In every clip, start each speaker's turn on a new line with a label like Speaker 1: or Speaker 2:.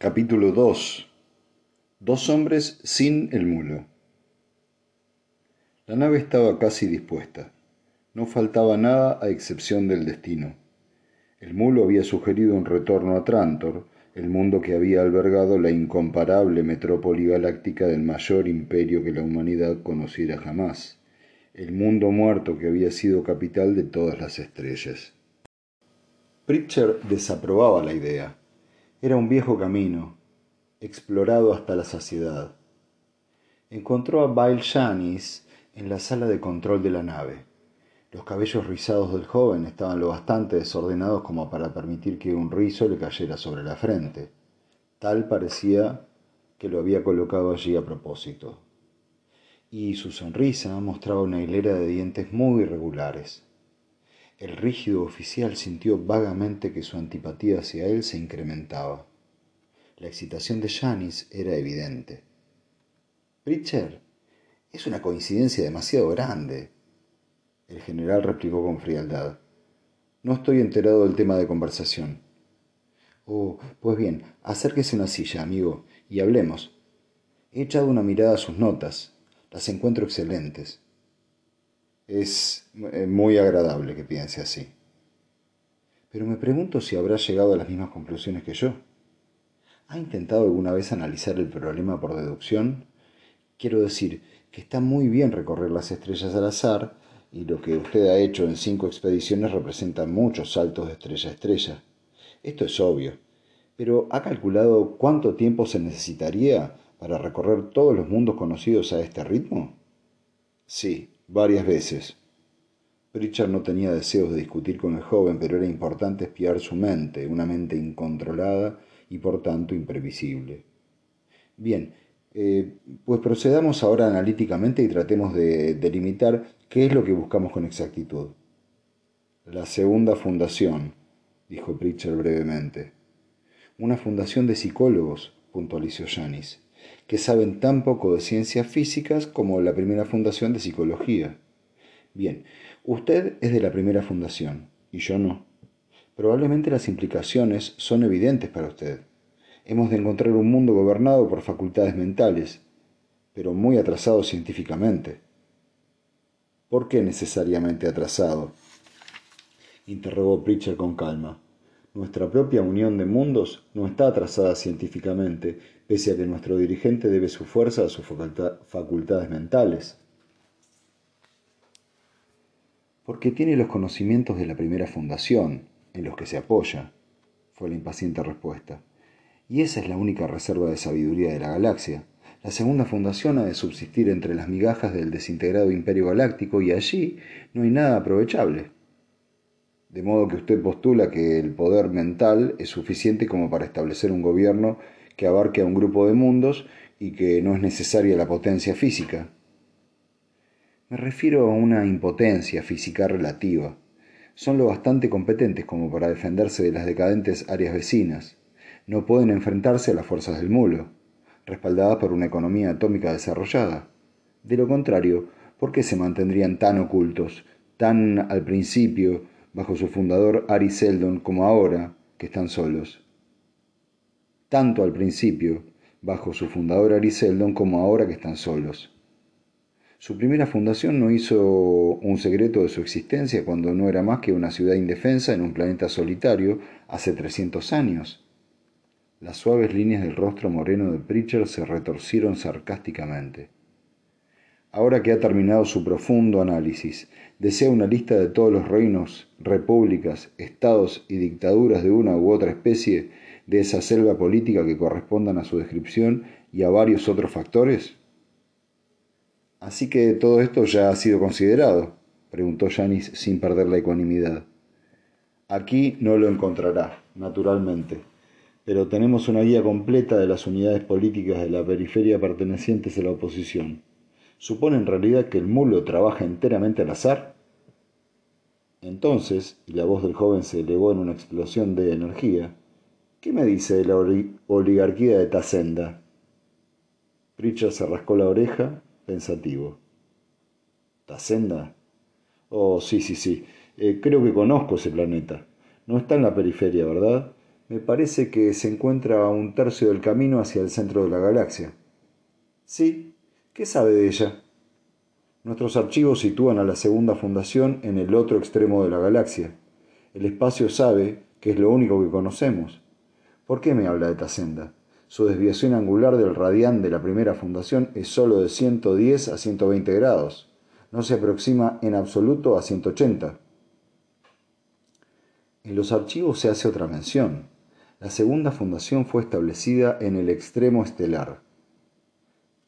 Speaker 1: Capítulo 2 Dos hombres sin el mulo. La nave estaba casi dispuesta. No faltaba nada a excepción del destino. El mulo había sugerido un retorno a Trantor, el mundo que había albergado la incomparable metrópoli galáctica del mayor imperio que la humanidad conociera jamás, el mundo muerto que había sido capital de todas las estrellas. Pritchard desaprobaba la idea era un viejo camino, explorado hasta la saciedad. Encontró a Bail Janis en la sala de control de la nave. Los cabellos rizados del joven estaban lo bastante desordenados como para permitir que un rizo le cayera sobre la frente. Tal parecía que lo había colocado allí a propósito. Y su sonrisa mostraba una hilera de dientes muy irregulares. El rígido oficial sintió vagamente que su antipatía hacia él se incrementaba. La excitación de Janis era evidente. Pritchard, es una coincidencia demasiado grande. El general replicó con frialdad. No estoy enterado del tema de conversación. Oh, pues bien, acérquese una silla, amigo, y hablemos. He echado una mirada a sus notas. Las encuentro excelentes. Es eh, muy agradable que piense así. Pero me pregunto si habrá llegado a las mismas conclusiones que yo. ¿Ha intentado alguna vez analizar el problema por deducción? Quiero decir que está muy bien recorrer las estrellas al azar, y lo que usted ha hecho en cinco expediciones representa muchos saltos de estrella a estrella. Esto es obvio. Pero ¿ha calculado cuánto tiempo se necesitaría para recorrer todos los mundos conocidos a este ritmo? Sí, varias veces. Pritchard no tenía deseos de discutir con el joven, pero era importante espiar su mente, una mente incontrolada y por tanto imprevisible. Bien, eh, pues procedamos ahora analíticamente y tratemos de delimitar qué es lo que buscamos con exactitud. La segunda fundación, dijo Pritchard brevemente. Una fundación de psicólogos, puntualizó Janis que saben tan poco de ciencias físicas como la primera fundación de psicología. Bien, usted es de la primera fundación y yo no. Probablemente las implicaciones son evidentes para usted. Hemos de encontrar un mundo gobernado por facultades mentales, pero muy atrasado científicamente. ¿Por qué necesariamente atrasado? interrogó Pritchard con calma. Nuestra propia unión de mundos no está atrasada científicamente, pese a que nuestro dirigente debe su fuerza a sus facultades mentales. Porque tiene los conocimientos de la primera fundación, en los que se apoya, fue la impaciente respuesta. Y esa es la única reserva de sabiduría de la galaxia. La segunda fundación ha de subsistir entre las migajas del desintegrado imperio galáctico y allí no hay nada aprovechable. De modo que usted postula que el poder mental es suficiente como para establecer un gobierno que abarque a un grupo de mundos y que no es necesaria la potencia física. Me refiero a una impotencia física relativa. Son lo bastante competentes como para defenderse de las decadentes áreas vecinas. No pueden enfrentarse a las fuerzas del mulo, respaldadas por una economía atómica desarrollada. De lo contrario, ¿por qué se mantendrían tan ocultos, tan al principio, bajo su fundador Ari Seldon como ahora, que están solos? tanto al principio, bajo su fundador Ari como ahora que están solos. Su primera fundación no hizo un secreto de su existencia cuando no era más que una ciudad indefensa en un planeta solitario hace 300 años. Las suaves líneas del rostro moreno de Pritchard se retorcieron sarcásticamente. Ahora que ha terminado su profundo análisis, desea una lista de todos los reinos, repúblicas, estados y dictaduras de una u otra especie de esa selva política que correspondan a su descripción y a varios otros factores? Así que todo esto ya ha sido considerado, preguntó Janis sin perder la ecuanimidad. Aquí no lo encontrará, naturalmente, pero tenemos una guía completa de las unidades políticas de la periferia pertenecientes a la oposición. ¿Supone en realidad que el mulo trabaja enteramente al azar? Entonces, y la voz del joven se elevó en una explosión de energía, ¿Qué me dice de la oligarquía de Tacenda? Pritchard se rascó la oreja, pensativo. ¿Tacenda? Oh, sí, sí, sí. Eh, creo que conozco ese planeta. No está en la periferia, ¿verdad? Me parece que se encuentra a un tercio del camino hacia el centro de la galaxia.
Speaker 2: Sí. ¿Qué sabe de ella?
Speaker 1: Nuestros archivos sitúan a la segunda fundación en el otro extremo de la galaxia. El espacio sabe que es lo único que conocemos.
Speaker 2: ¿Por qué me habla de Tasenda? Su desviación angular del radián de la primera fundación es sólo de 110 a 120 grados. No se aproxima en absoluto a 180.
Speaker 1: En los archivos se hace otra mención. La segunda fundación fue establecida en el extremo estelar.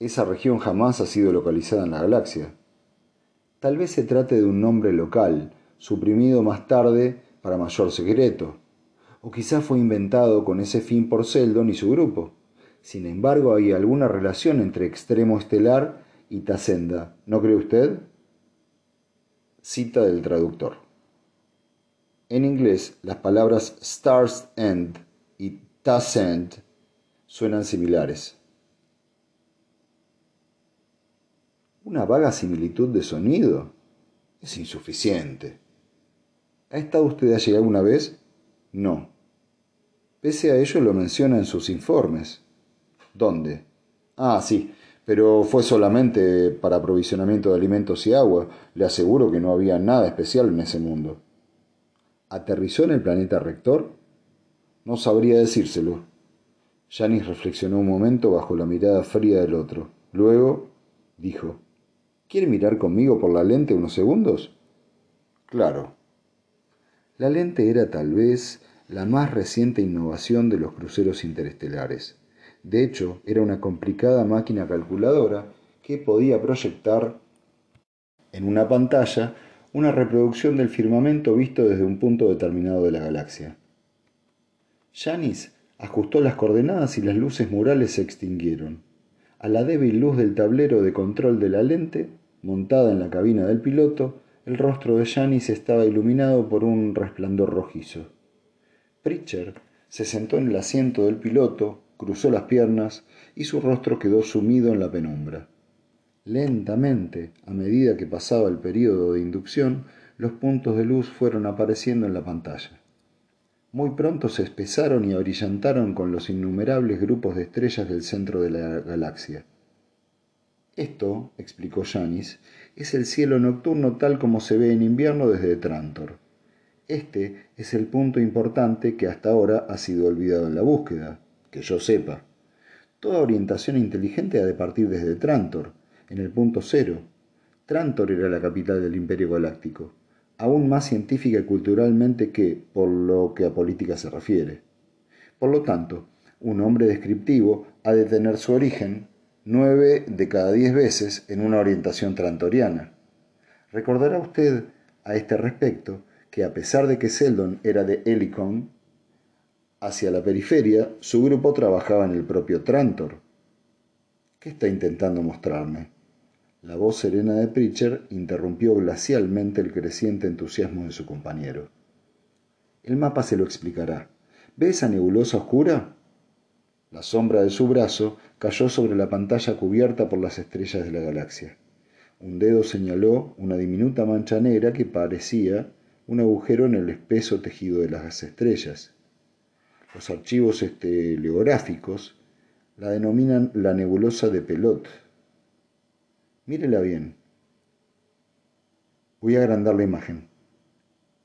Speaker 1: Esa región jamás ha sido localizada en la galaxia. Tal vez se trate de un nombre local, suprimido más tarde para mayor secreto, o quizá fue inventado con ese fin por Seldon y su grupo. Sin embargo, hay alguna relación entre extremo estelar y Tasenda, ¿no cree usted?
Speaker 2: Cita del traductor. En inglés, las palabras Stars End y Tascent suenan similares.
Speaker 1: Una vaga similitud de sonido es insuficiente.
Speaker 2: ¿Ha estado usted allí alguna vez?
Speaker 1: No. Pese a ello lo menciona en sus informes.
Speaker 2: ¿Dónde? Ah, sí, pero fue solamente para aprovisionamiento de alimentos y agua. Le aseguro que no había nada especial en ese mundo.
Speaker 1: ¿Aterrizó en el planeta rector?
Speaker 2: No sabría decírselo. Janis reflexionó un momento bajo la mirada fría del otro. Luego dijo, ¿Quiere mirar conmigo por la lente unos segundos?
Speaker 1: Claro. La lente era tal vez la más reciente innovación de los cruceros interestelares. De hecho, era una complicada máquina calculadora que podía proyectar en una pantalla una reproducción del firmamento visto desde un punto determinado de la galaxia. Janis ajustó las coordenadas y las luces murales se extinguieron. A la débil luz del tablero de control de la lente, montada en la cabina del piloto, el rostro de Janis estaba iluminado por un resplandor rojizo. Pritcher se sentó en el asiento del piloto, cruzó las piernas y su rostro quedó sumido en la penumbra. Lentamente, a medida que pasaba el período de inducción, los puntos de luz fueron apareciendo en la pantalla. Muy pronto se espesaron y abrillantaron con los innumerables grupos de estrellas del centro de la galaxia. Esto, explicó Janis, es el cielo nocturno tal como se ve en invierno desde Trantor. Este es el punto importante que hasta ahora ha sido olvidado en la búsqueda, que yo sepa. Toda orientación inteligente ha de partir desde Trantor, en el punto cero. Trantor era la capital del Imperio Galáctico, aún más científica y culturalmente que por lo que a política se refiere. Por lo tanto, un hombre descriptivo ha de tener su origen nueve de cada diez veces en una orientación trantoriana. Recordará usted a este respecto que a pesar de que Seldon era de Helicon, hacia la periferia, su grupo trabajaba en el propio Trantor. ¿Qué está intentando mostrarme? La voz serena de Pritcher interrumpió glacialmente el creciente entusiasmo de su compañero. El mapa se lo explicará. ¿Ve esa nebulosa oscura? La sombra de su brazo cayó sobre la pantalla cubierta por las estrellas de la galaxia. Un dedo señaló una diminuta mancha negra que parecía un agujero en el espeso tejido de las estrellas. Los archivos estereográficos la denominan la nebulosa de Pelot. Mírela bien. Voy a agrandar la imagen.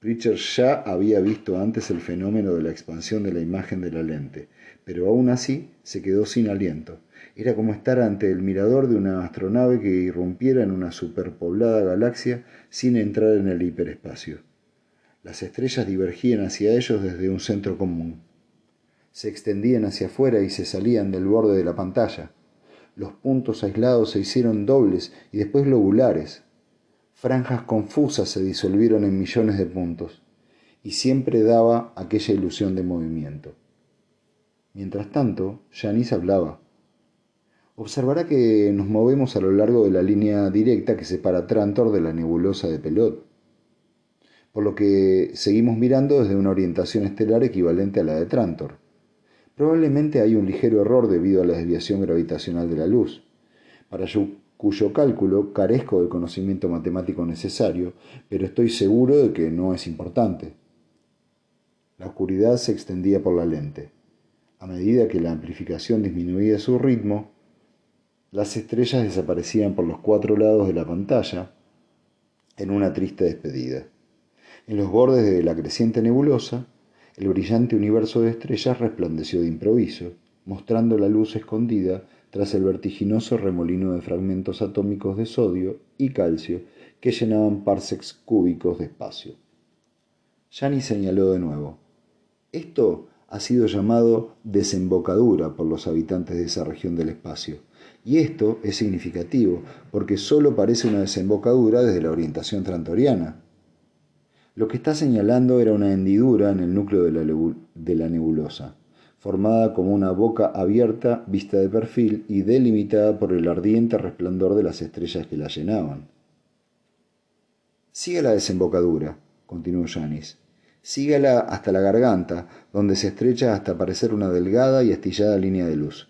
Speaker 1: Richard ya había visto antes el fenómeno de la expansión de la imagen de la lente, pero aún así se quedó sin aliento. Era como estar ante el mirador de una astronave que irrumpiera en una superpoblada galaxia sin entrar en el hiperespacio. Las estrellas divergían hacia ellos desde un centro común. Se extendían hacia afuera y se salían del borde de la pantalla. Los puntos aislados se hicieron dobles y después globulares. Franjas confusas se disolvieron en millones de puntos, y siempre daba aquella ilusión de movimiento. Mientras tanto, Janice hablaba. Observará que nos movemos a lo largo de la línea directa que separa Trantor de la nebulosa de Pelot, por lo que seguimos mirando desde una orientación estelar equivalente a la de Trantor. Probablemente hay un ligero error debido a la desviación gravitacional de la luz, para cuyo cálculo carezco del conocimiento matemático necesario, pero estoy seguro de que no es importante. La oscuridad se extendía por la lente. A medida que la amplificación disminuía su ritmo, las estrellas desaparecían por los cuatro lados de la pantalla en una triste despedida. En los bordes de la creciente nebulosa, el brillante universo de estrellas resplandeció de improviso, mostrando la luz escondida tras el vertiginoso remolino de fragmentos atómicos de sodio y calcio que llenaban parsecs cúbicos de espacio. Yani señaló de nuevo. Esto ha sido llamado desembocadura por los habitantes de esa región del espacio. Y esto es significativo, porque solo parece una desembocadura desde la orientación trantoriana. Lo que está señalando era una hendidura en el núcleo de la, nebulosa formada como una boca abierta vista de perfil y delimitada por el ardiente resplandor de las estrellas que la llenaban. Sigue la desembocadura, continuó Janis. Sígala hasta la garganta, donde se estrecha hasta aparecer una delgada y astillada línea de luz.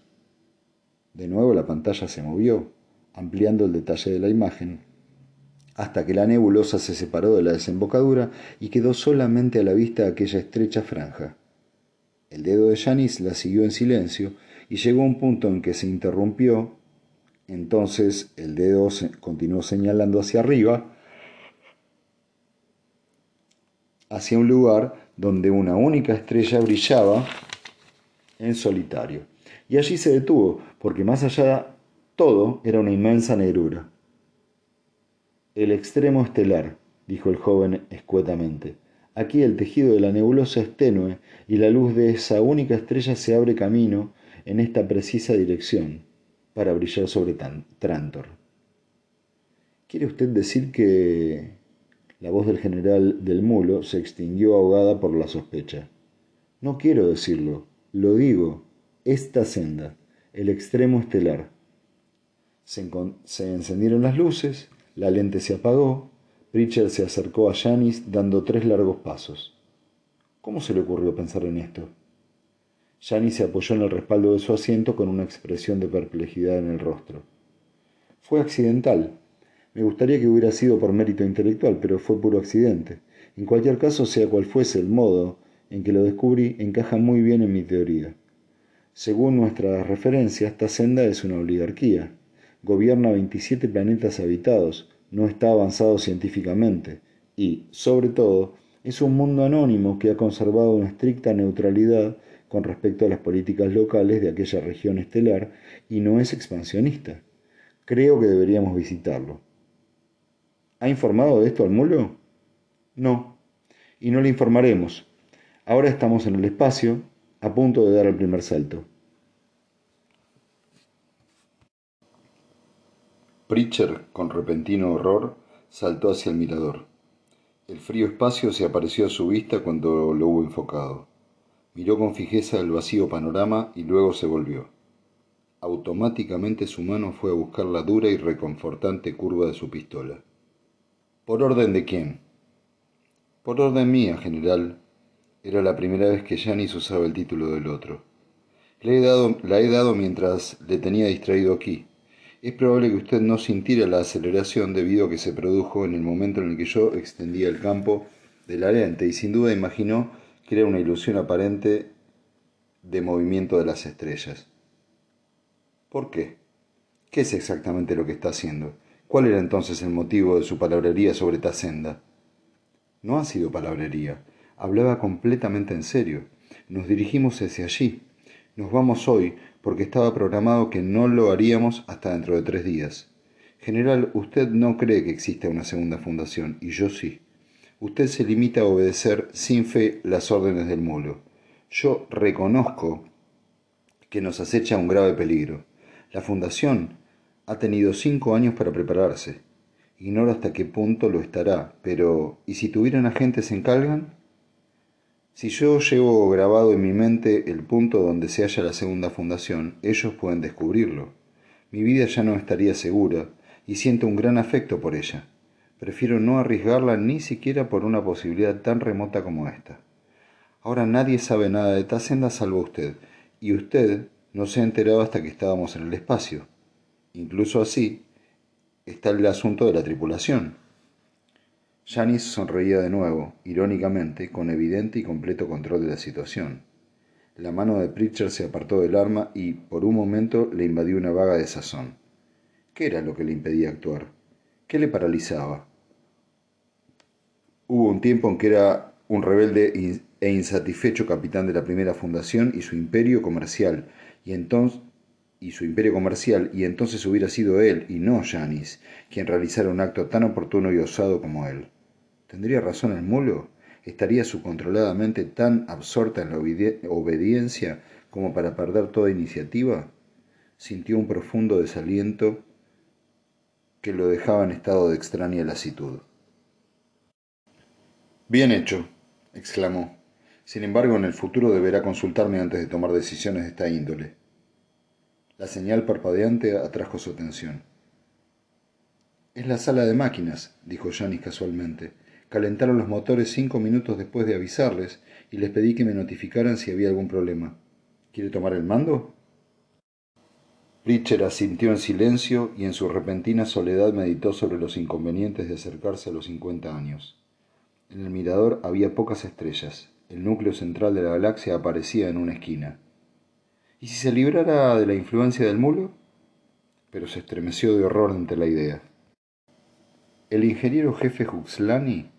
Speaker 1: De nuevo la pantalla se movió, ampliando el detalle de la imagen, hasta que la nebulosa se separó de la desembocadura y quedó solamente a la vista aquella estrecha franja. El dedo de Janis la siguió en silencio y llegó a un punto en que se interrumpió. Entonces el dedo continuó señalando hacia arriba, hacia un lugar donde una única estrella brillaba en solitario. Y allí se detuvo, porque más allá todo era una inmensa negrura. El extremo estelar, dijo el joven escuetamente. Aquí el tejido de la nebulosa es tenue y la luz de esa única estrella se abre camino en esta precisa dirección para brillar sobre Trantor. ¿Quiere usted decir que la voz del general del mulo se extinguió ahogada por la sospecha? No quiero decirlo, lo digo, esta senda, el extremo estelar. Se, encendieron las luces, la lente se apagó, Richard se acercó a Janis dando tres largos pasos. ¿Cómo se le ocurrió pensar en esto? Janis se apoyó en el respaldo de su asiento con una expresión de perplejidad en el rostro. Fue accidental. Me gustaría que hubiera sido por mérito intelectual, pero fue puro accidente. En cualquier caso, sea cual fuese el modo en que lo descubrí, encaja muy bien en mi teoría. Según nuestras referencias, esta senda es una oligarquía. Gobierna 27 planetas habitados, no está avanzado científicamente y, sobre todo, es un mundo anónimo que ha conservado una estricta neutralidad con respecto a las políticas locales de aquella región estelar y no es expansionista. Creo que deberíamos visitarlo. ¿Ha informado de esto al mulo? No, y no le informaremos. Ahora estamos en el espacio, a punto de dar el primer salto. Pritcher, con repentino horror, saltó hacia el mirador. El frío espacio se apareció a su vista cuando lo hubo enfocado. Miró con fijeza el vacío panorama y luego se volvió. Automáticamente su mano fue a buscar la dura y reconfortante curva de su pistola. ¿Por orden de quién? Por orden mía, general. Era la primera vez que Janis usaba el título del otro. Le he dado, la he dado mientras le tenía distraído aquí es probable que usted no sintiera la aceleración debido a que se produjo en el momento en el que yo extendía el campo de la y sin duda imaginó que era una ilusión aparente de movimiento de las estrellas. ¿Por qué? ¿Qué es exactamente lo que está haciendo? ¿Cuál era entonces el motivo de su palabrería sobre senda? No ha sido palabrería. Hablaba completamente en serio. Nos dirigimos hacia allí. Nos vamos hoy porque estaba programado que no lo haríamos hasta dentro de tres días. General, usted no cree que exista una segunda fundación, y yo sí. Usted se limita a obedecer sin fe las órdenes del mulo. Yo reconozco que nos acecha un grave peligro. La fundación ha tenido cinco años para prepararse. Ignoro hasta qué punto lo estará, pero ¿y si tuvieran agentes en Calgan? Si yo llevo grabado en mi mente el punto donde se halla la segunda fundación, ellos pueden descubrirlo. Mi vida ya no estaría segura y siento un gran afecto por ella. Prefiero no arriesgarla ni siquiera por una posibilidad tan remota como esta. Ahora nadie sabe nada de Tacenda salvo usted, y usted no se ha enterado hasta que estábamos en el espacio. Incluso así está el asunto de la tripulación. Janis sonreía de nuevo, irónicamente, con evidente y completo control de la situación. La mano de Pritchard se apartó del arma y, por un momento, le invadió una vaga desazón. ¿Qué era lo que le impedía actuar? ¿Qué le paralizaba? Hubo un tiempo en que era un rebelde e insatisfecho capitán de la primera fundación y su imperio comercial, y entonces y su imperio comercial, y entonces hubiera sido él, y no Janis, quien realizara un acto tan oportuno y osado como él. ¿Tendría razón el mulo? ¿Estaría subcontroladamente tan absorta en la obediencia como para perder toda iniciativa? Sintió un profundo desaliento que lo dejaba en estado de extraña lasitud. Bien hecho, exclamó. Sin embargo, en el futuro deberá consultarme antes de tomar decisiones de esta índole. La señal parpadeante atrajo su atención. Es la sala de máquinas, dijo Janis casualmente. Calentaron los motores cinco minutos después de avisarles y les pedí que me notificaran si había algún problema. ¿Quiere tomar el mando? Pritchard asintió en silencio y en su repentina soledad meditó sobre los inconvenientes de acercarse a los cincuenta años. En el mirador había pocas estrellas. El núcleo central de la galaxia aparecía en una esquina. ¿Y si se librara de la influencia del mulo? Pero se estremeció de horror ante la idea. El ingeniero jefe Huxlani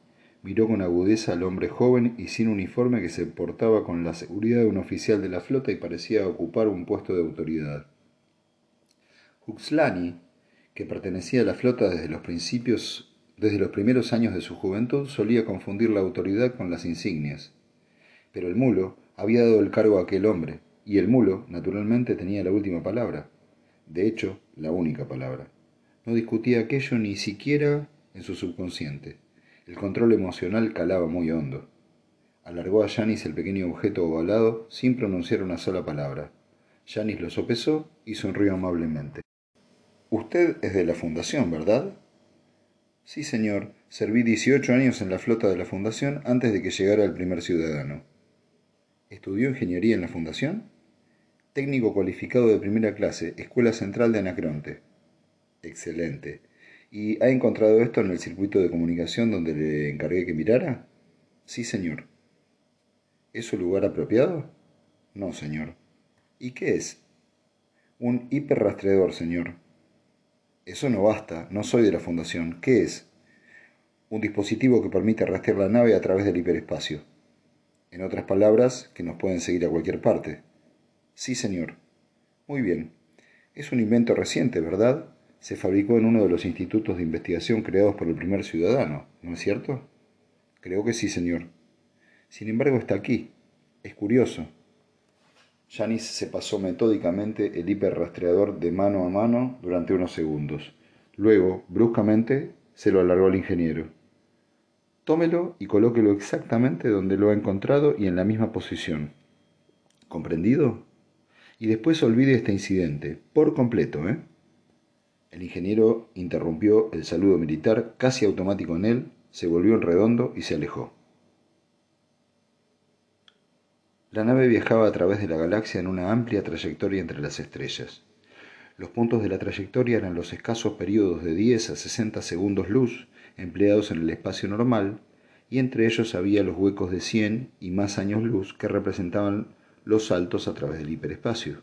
Speaker 1: miró con agudeza al hombre joven y sin uniforme que se portaba con la seguridad de un oficial de la flota y parecía ocupar un puesto de autoridad. Huxlani, que pertenecía a la flota desde los principios desde los primeros años de su juventud solía confundir la autoridad con las insignias. Pero el mulo había dado el cargo a aquel hombre, y el mulo, naturalmente, tenía la última palabra. De hecho, la única palabra. No discutía aquello ni siquiera en su subconsciente. El control emocional calaba muy hondo. Alargó a Janis el pequeño objeto ovalado sin pronunciar una sola palabra. Janis lo sopesó y sonrió amablemente. Usted es de la fundación, ¿verdad? Sí, señor. Serví 18 años en la flota de la fundación antes de que llegara el primer ciudadano. ¿Estudió ingeniería en la fundación? Técnico cualificado de primera clase, Escuela Central de Anacronte. Excelente. ¿Y ha encontrado esto en el circuito de comunicación donde le encargué que mirara? Sí, señor. ¿Es su lugar apropiado? No, señor. ¿Y qué es? Un hiperrastreador, señor. Eso no basta, no soy de la Fundación. ¿Qué es? Un dispositivo que permite rastrear la nave a través del hiperespacio. En otras palabras, que nos pueden seguir a cualquier parte. Sí, señor. Muy bien. Es un invento reciente, ¿verdad? Se fabricó en uno de los institutos de investigación creados por el primer ciudadano, ¿no es cierto? Creo que sí, señor. Sin embargo, está aquí. Es curioso. Janis se pasó metódicamente el hiperrastreador de mano a mano durante unos segundos. Luego, bruscamente, se lo alargó al ingeniero. Tómelo y colóquelo exactamente donde lo ha encontrado y en la misma posición. ¿Comprendido? Y después olvide este incidente, por completo, ¿eh? El ingeniero interrumpió el saludo militar casi automático en él, se volvió en redondo y se alejó. La nave viajaba a través de la galaxia en una amplia trayectoria entre las estrellas. Los puntos de la trayectoria eran los escasos periodos de 10 a 60 segundos luz empleados en el espacio normal, y entre ellos había los huecos de 100 y más años luz que representaban los saltos a través del hiperespacio.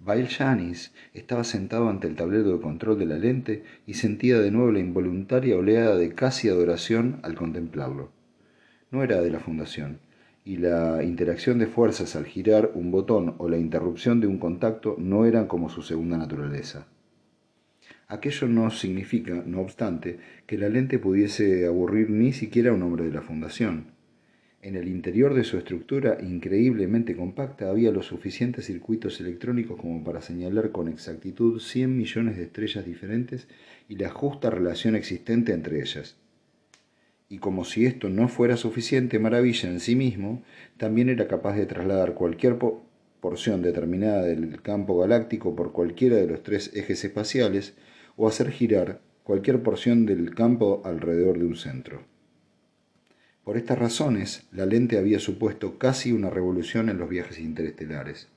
Speaker 1: Bail Janis estaba sentado ante el tablero de control de la lente y sentía de nuevo la involuntaria oleada de casi adoración al contemplarlo. No era de la fundación, y la interacción de fuerzas al girar un botón o la interrupción de un contacto no eran como su segunda naturaleza. Aquello no significa, no obstante, que la lente pudiese aburrir ni siquiera a un hombre de la Fundación. En el interior de su estructura increíblemente compacta había los suficientes circuitos electrónicos como para señalar con exactitud cien millones de estrellas diferentes y la justa relación existente entre ellas y como si esto no fuera suficiente maravilla en sí mismo, también era capaz de trasladar cualquier porción determinada del campo galáctico por cualquiera de los tres ejes espaciales o hacer girar cualquier porción del campo alrededor de un centro. Por estas razones, la lente había supuesto casi una revolución en los viajes interestelares.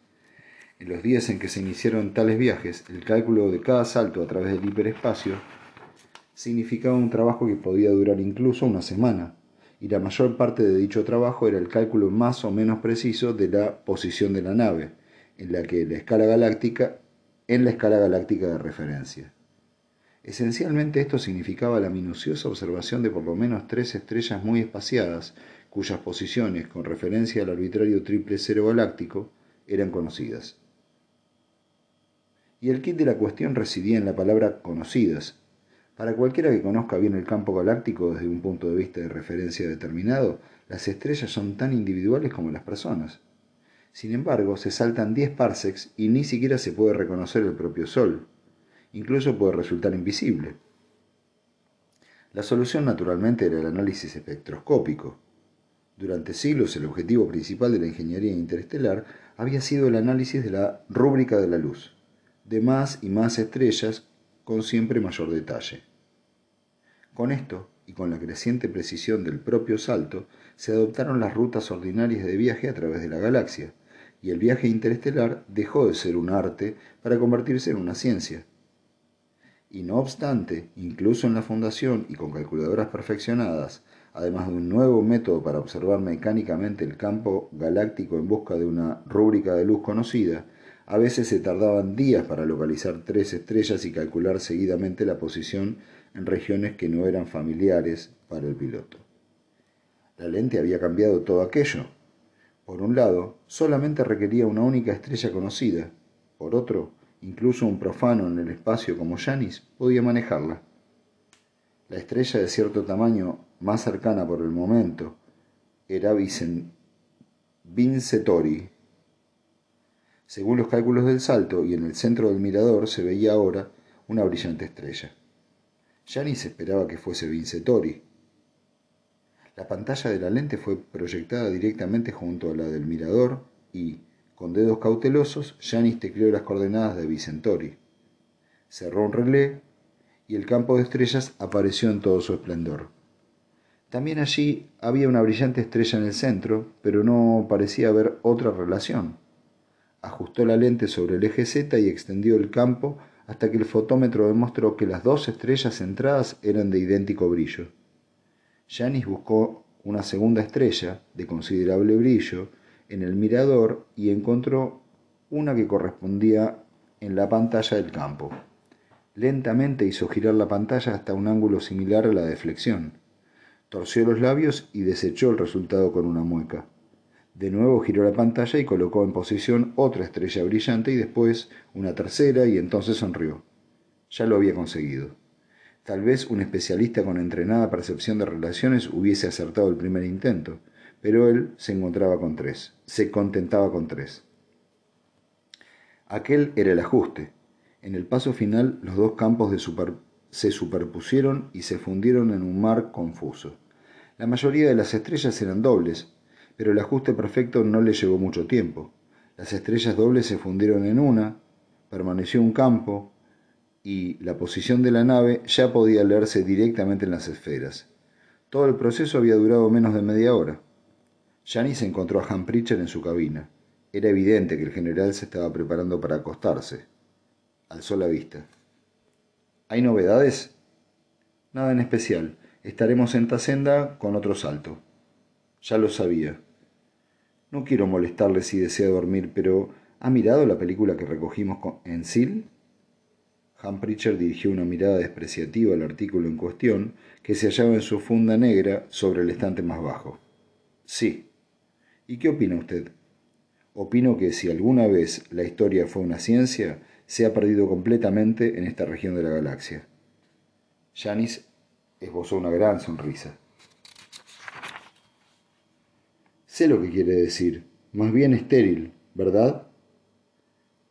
Speaker 1: En los días en que se iniciaron tales viajes, el cálculo de cada salto a través del hiperespacio
Speaker 2: significaba un trabajo que podía durar incluso una semana, y la mayor parte de dicho trabajo era el cálculo más o menos preciso de la posición de la nave, en la escala galáctica, en la escala galáctica de referencia. Esencialmente esto significaba la minuciosa observación de por lo menos tres estrellas muy espaciadas, cuyas posiciones, con referencia al arbitrario triple cero galáctico, eran conocidas. Y el kit de la cuestión residía en la palabra conocidas. Para cualquiera que conozca bien el campo galáctico desde un punto de vista de referencia determinado, las estrellas son tan individuales como las personas. Sin embargo, se saltan 10 parsecs y ni siquiera se puede reconocer el propio Sol. Incluso puede resultar invisible. La solución naturalmente era el análisis espectroscópico. Durante siglos el objetivo principal de la ingeniería interestelar había sido el análisis de la rúbrica de la luz, de más y más estrellas con siempre mayor detalle. Con esto, y con la creciente precisión del propio salto, se adoptaron las rutas ordinarias de viaje a través de la galaxia, y el viaje interestelar dejó de ser un arte para convertirse en una ciencia. Y no obstante, incluso en la fundación y con calculadoras perfeccionadas, además de un nuevo método para observar mecánicamente el campo galáctico en busca de una rúbrica de luz conocida, a veces se tardaban días para localizar tres estrellas y calcular seguidamente la posición en regiones que no eran familiares para el piloto. La lente había cambiado todo aquello. Por un lado, solamente requería una única estrella conocida. Por otro, incluso un profano en el espacio como Janis podía manejarla. La estrella de cierto tamaño más cercana por el momento era Vincetori. Según los cálculos del salto y en el centro del mirador se veía ahora una brillante estrella. Janis esperaba que fuese Vincetori. La pantalla de la lente fue proyectada directamente junto a la del mirador y, con dedos cautelosos, Janis tecleó las coordenadas de Vincentori. Cerró un relé y el campo de estrellas apareció en todo su esplendor. También allí había una brillante estrella en el centro, pero no parecía haber otra relación. Ajustó la lente sobre el eje Z y extendió el campo hasta que el fotómetro demostró que las dos estrellas centradas eran de idéntico brillo. Janis buscó una segunda estrella, de considerable brillo, en el mirador y encontró una que correspondía en la pantalla del campo. Lentamente hizo girar la pantalla hasta un ángulo similar a la de flexión. Torció los labios y desechó el resultado con una mueca. De nuevo giró la pantalla y colocó en posición otra estrella brillante y después una tercera y entonces sonrió. Ya lo había conseguido. Tal vez un especialista con entrenada percepción de relaciones hubiese acertado el primer intento, pero él se encontraba con tres, se contentaba con tres. Aquel era el ajuste, en el paso final, los dos campos se superpusieron y se fundieron en un mar confuso. La mayoría de las estrellas eran dobles, pero el ajuste perfecto no le llevó mucho tiempo. Las estrellas dobles se fundieron en una, permaneció un campo, y la posición de la nave ya podía leerse directamente en las esferas. Todo el proceso había durado menos de media hora. Janice encontró a Han Pritchard en su cabina. Era evidente que el general se estaba preparando para acostarse alzó la vista. ¿Hay novedades? Nada en especial. Estaremos en Tacenda con otro salto. Ya lo sabía. No quiero molestarle si desea dormir, pero ¿ha mirado la película que recogimos en SIL? Han Pritchard dirigió una mirada despreciativa al artículo en cuestión, que se hallaba en su funda negra sobre el estante más bajo. Sí. ¿Y qué opina usted? Opino que si alguna vez la historia fue una ciencia, se ha perdido completamente en esta región de la galaxia. Janis esbozó una gran sonrisa. Sé lo que quiere decir, más bien estéril, ¿verdad?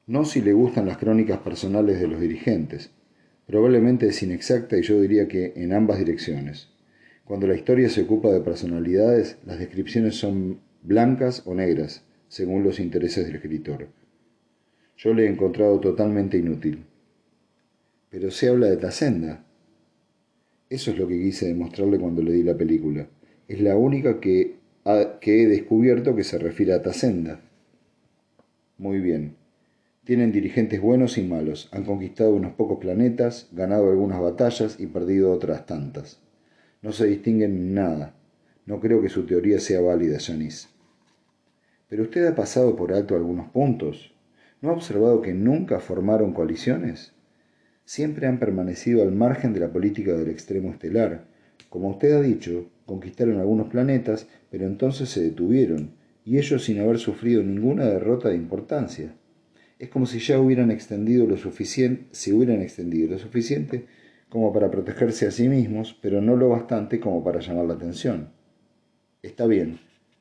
Speaker 2: No si le gustan las crónicas personales de los dirigentes. Probablemente es inexacta y yo diría que en ambas direcciones. Cuando la historia se ocupa de personalidades, las descripciones son blancas o negras, según los intereses del escritor. Yo le he encontrado totalmente inútil. Pero se habla de Tacenda. Eso es lo que quise demostrarle cuando le di la película. Es la única que, que he descubierto que se refiere a Tacenda. Muy bien.
Speaker 1: Tienen dirigentes buenos y malos, han conquistado unos pocos planetas, ganado algunas batallas y perdido otras tantas. No se distinguen en nada. No creo que su teoría sea válida, Janice. Pero usted ha pasado por alto algunos puntos. ¿No ha observado que nunca formaron coaliciones? Siempre han permanecido al margen de la política del extremo estelar. Como usted ha dicho, conquistaron algunos planetas, pero entonces se detuvieron, y ellos sin haber sufrido ninguna derrota de importancia. Es como si ya hubieran extendido lo suficiente, se hubieran extendido lo suficiente como para protegerse a sí mismos, pero no lo bastante como para llamar la atención. Está bien,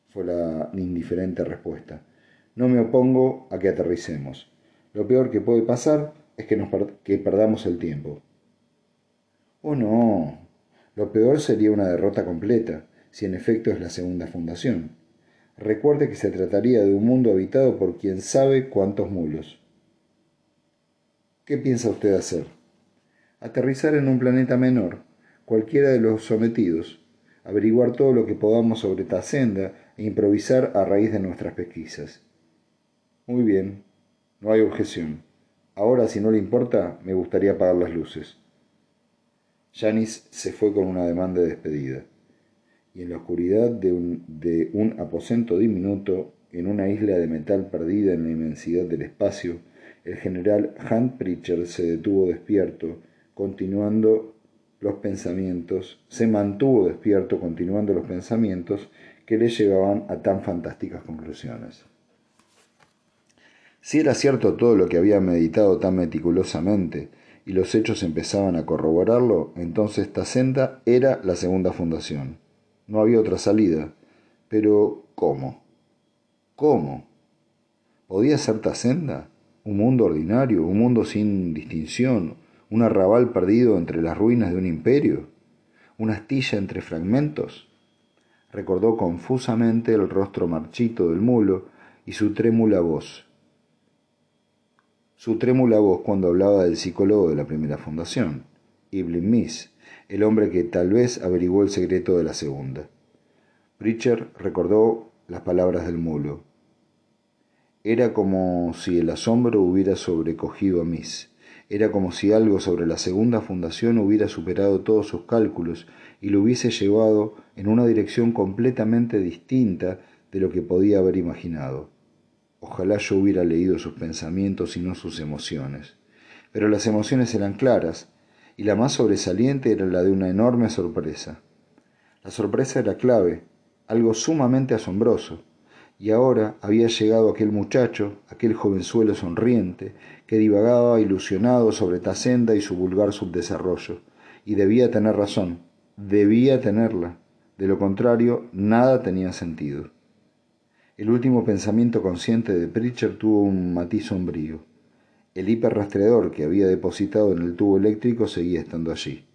Speaker 1: fue la indiferente respuesta. No me opongo a que aterricemos. Lo peor que puede pasar es que, nos que perdamos el tiempo. Oh no, lo peor sería una derrota completa, si en efecto es la segunda fundación. Recuerde que se trataría de un mundo habitado por quien sabe cuántos mulos. ¿Qué piensa usted hacer? Aterrizar en un planeta menor, cualquiera de los sometidos, averiguar todo lo que podamos sobre Tacenda e improvisar a raíz de nuestras pesquisas. Muy bien, no hay objeción. Ahora, si no le importa, me gustaría apagar las luces. Janis se fue con una demanda de despedida y en la oscuridad de un, de un aposento diminuto, en una isla de metal perdida en la inmensidad del espacio, el general Hunt Pritchard se detuvo despierto, continuando los pensamientos, se mantuvo despierto continuando los pensamientos que le llevaban a tan fantásticas conclusiones. Si era cierto todo lo que había meditado tan meticulosamente, y los hechos empezaban a corroborarlo, entonces esta senda era la segunda fundación. No había otra salida. Pero, ¿cómo? ¿Cómo? ¿Podía ser Tacenda? ¿Un mundo ordinario? ¿Un mundo sin distinción? ¿Un arrabal perdido entre las ruinas de un imperio? ¿Una astilla entre fragmentos? Recordó confusamente el rostro marchito del mulo y su trémula voz. Su trémula voz cuando hablaba del psicólogo de la primera fundación, Ibn Miss, el hombre que tal vez averiguó el secreto de la segunda. Pritchard recordó las palabras del mulo. Era como si el asombro hubiera sobrecogido a Miss. Era como si algo sobre la segunda fundación hubiera superado todos sus cálculos y lo hubiese llevado en una dirección completamente distinta de lo que podía haber imaginado. Ojalá yo hubiera leído sus pensamientos y no sus emociones. Pero las emociones eran claras, y la más sobresaliente era la de una enorme sorpresa. La sorpresa era clave, algo sumamente asombroso, y ahora había llegado aquel muchacho, aquel jovenzuelo sonriente, que divagaba ilusionado sobre Tacenda y su vulgar subdesarrollo, y debía tener razón, debía tenerla, de lo contrario nada tenía sentido. El último pensamiento consciente de Pritchard tuvo un matiz sombrío. El hiperrastreador que había depositado en el tubo eléctrico seguía estando allí.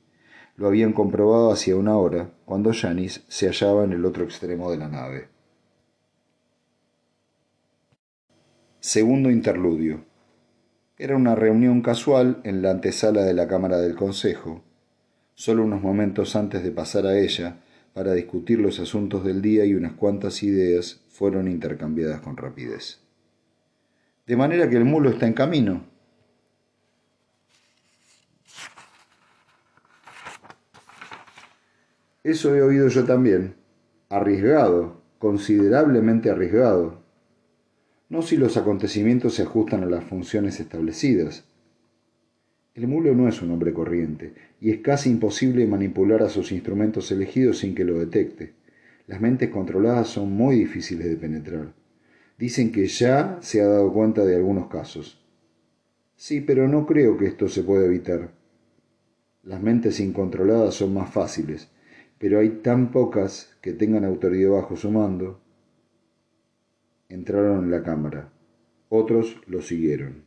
Speaker 1: Lo habían comprobado hacía una hora, cuando Janis se hallaba en el otro extremo de la nave. Segundo interludio. Era una reunión casual en la antesala de la Cámara del Consejo. Solo unos momentos antes de pasar a ella, para discutir los asuntos del día y unas cuantas ideas fueron intercambiadas con rapidez. De manera que el mulo está en camino. Eso he oído yo también. Arriesgado, considerablemente arriesgado. No si los acontecimientos se ajustan a las funciones establecidas. El mulo no es un hombre corriente, y es casi imposible manipular a sus instrumentos elegidos sin que lo detecte. Las mentes controladas son muy difíciles de penetrar. Dicen que ya se ha dado cuenta de algunos casos. Sí, pero no creo que esto se pueda evitar. Las mentes incontroladas son más fáciles, pero hay tan pocas que tengan autoridad bajo su mando. Entraron en la cámara. Otros lo siguieron.